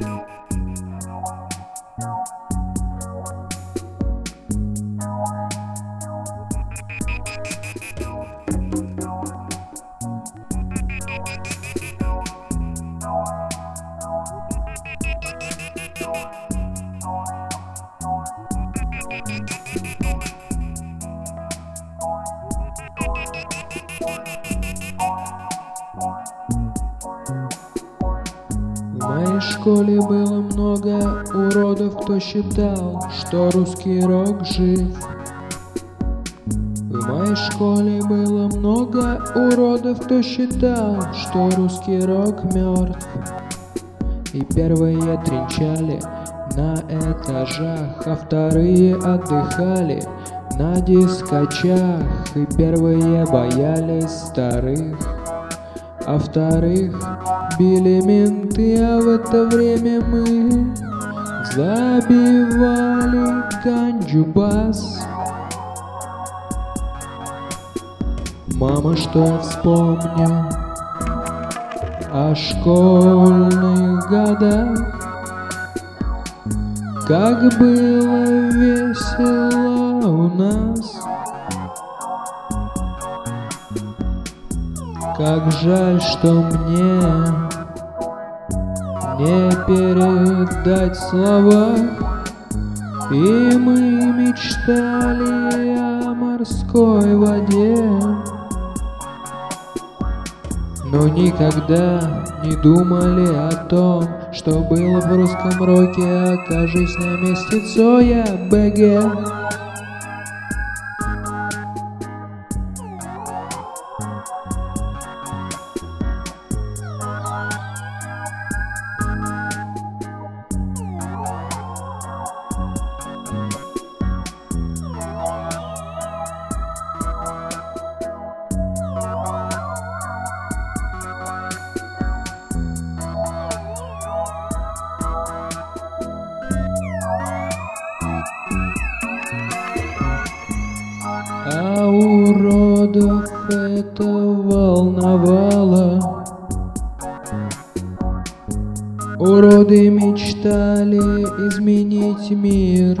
В школе было много уродов, кто считал, что русский рок жив. В моей школе было много уродов, кто считал, что русский рок мертв. И первые тренчали на этажах, а вторые отдыхали на дискочах. И первые боялись старых, а вторых били а в это время мы забивали ганджубас. Мама, что вспомню о школьных годах, как было весело Как жаль, что мне не передать слова, И мы мечтали о морской воде. Но никогда не думали о том, что было в русском роке, окажись на месте Цоя БГ. А уродов это волновало. Уроды мечтали изменить мир.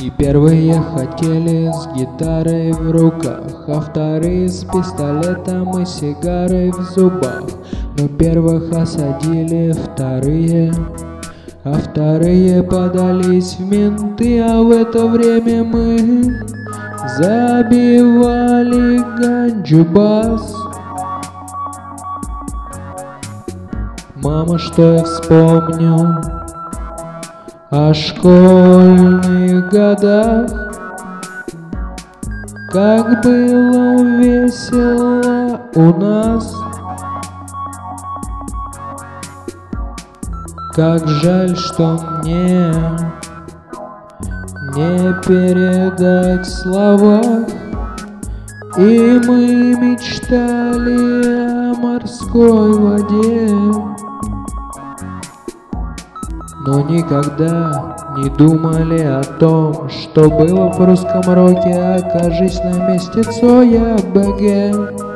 И первые хотели с гитарой в руках А вторые с пистолетом и сигарой в зубах. Но первых осадили вторые а вторые подались в менты, а в это время мы забивали ганджубас. Мама, что я вспомню о школьных годах, как было весело у нас. Как жаль, что мне не передать слова, И мы мечтали о морской воде, Но никогда не думали о том, что было в русском роке, окажись на месте Цоя БГ.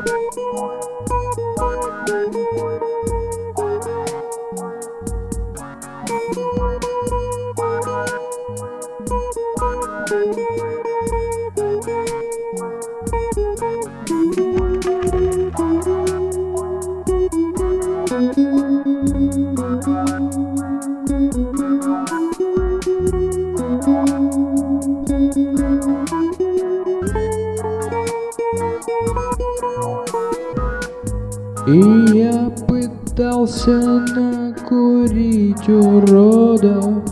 И я пытался накурить уродов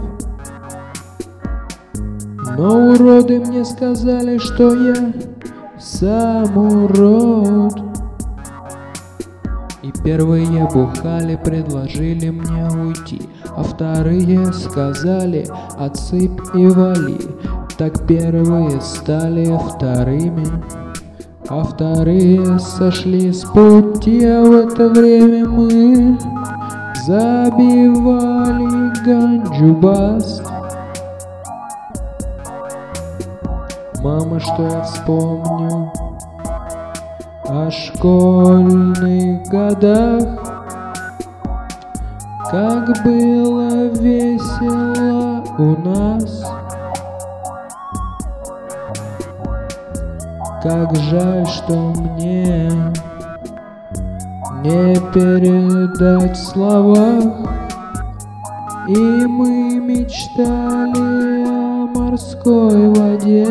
Но уроды мне сказали, что я сам урод И первые бухали, предложили мне уйти. А вторые сказали, отсыпь и вали. Так первые стали вторыми. А вторые сошли с пути, а в это время мы забивали ганджубас. Мама, что я вспомню? О школьных годах, как было весело у нас. Как жаль, что мне не передать в словах, И мы мечтали морской воде,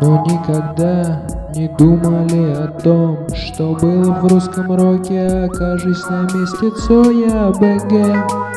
Но никогда не думали о том, что было в русском роке, окажись на месте Цоя БГ.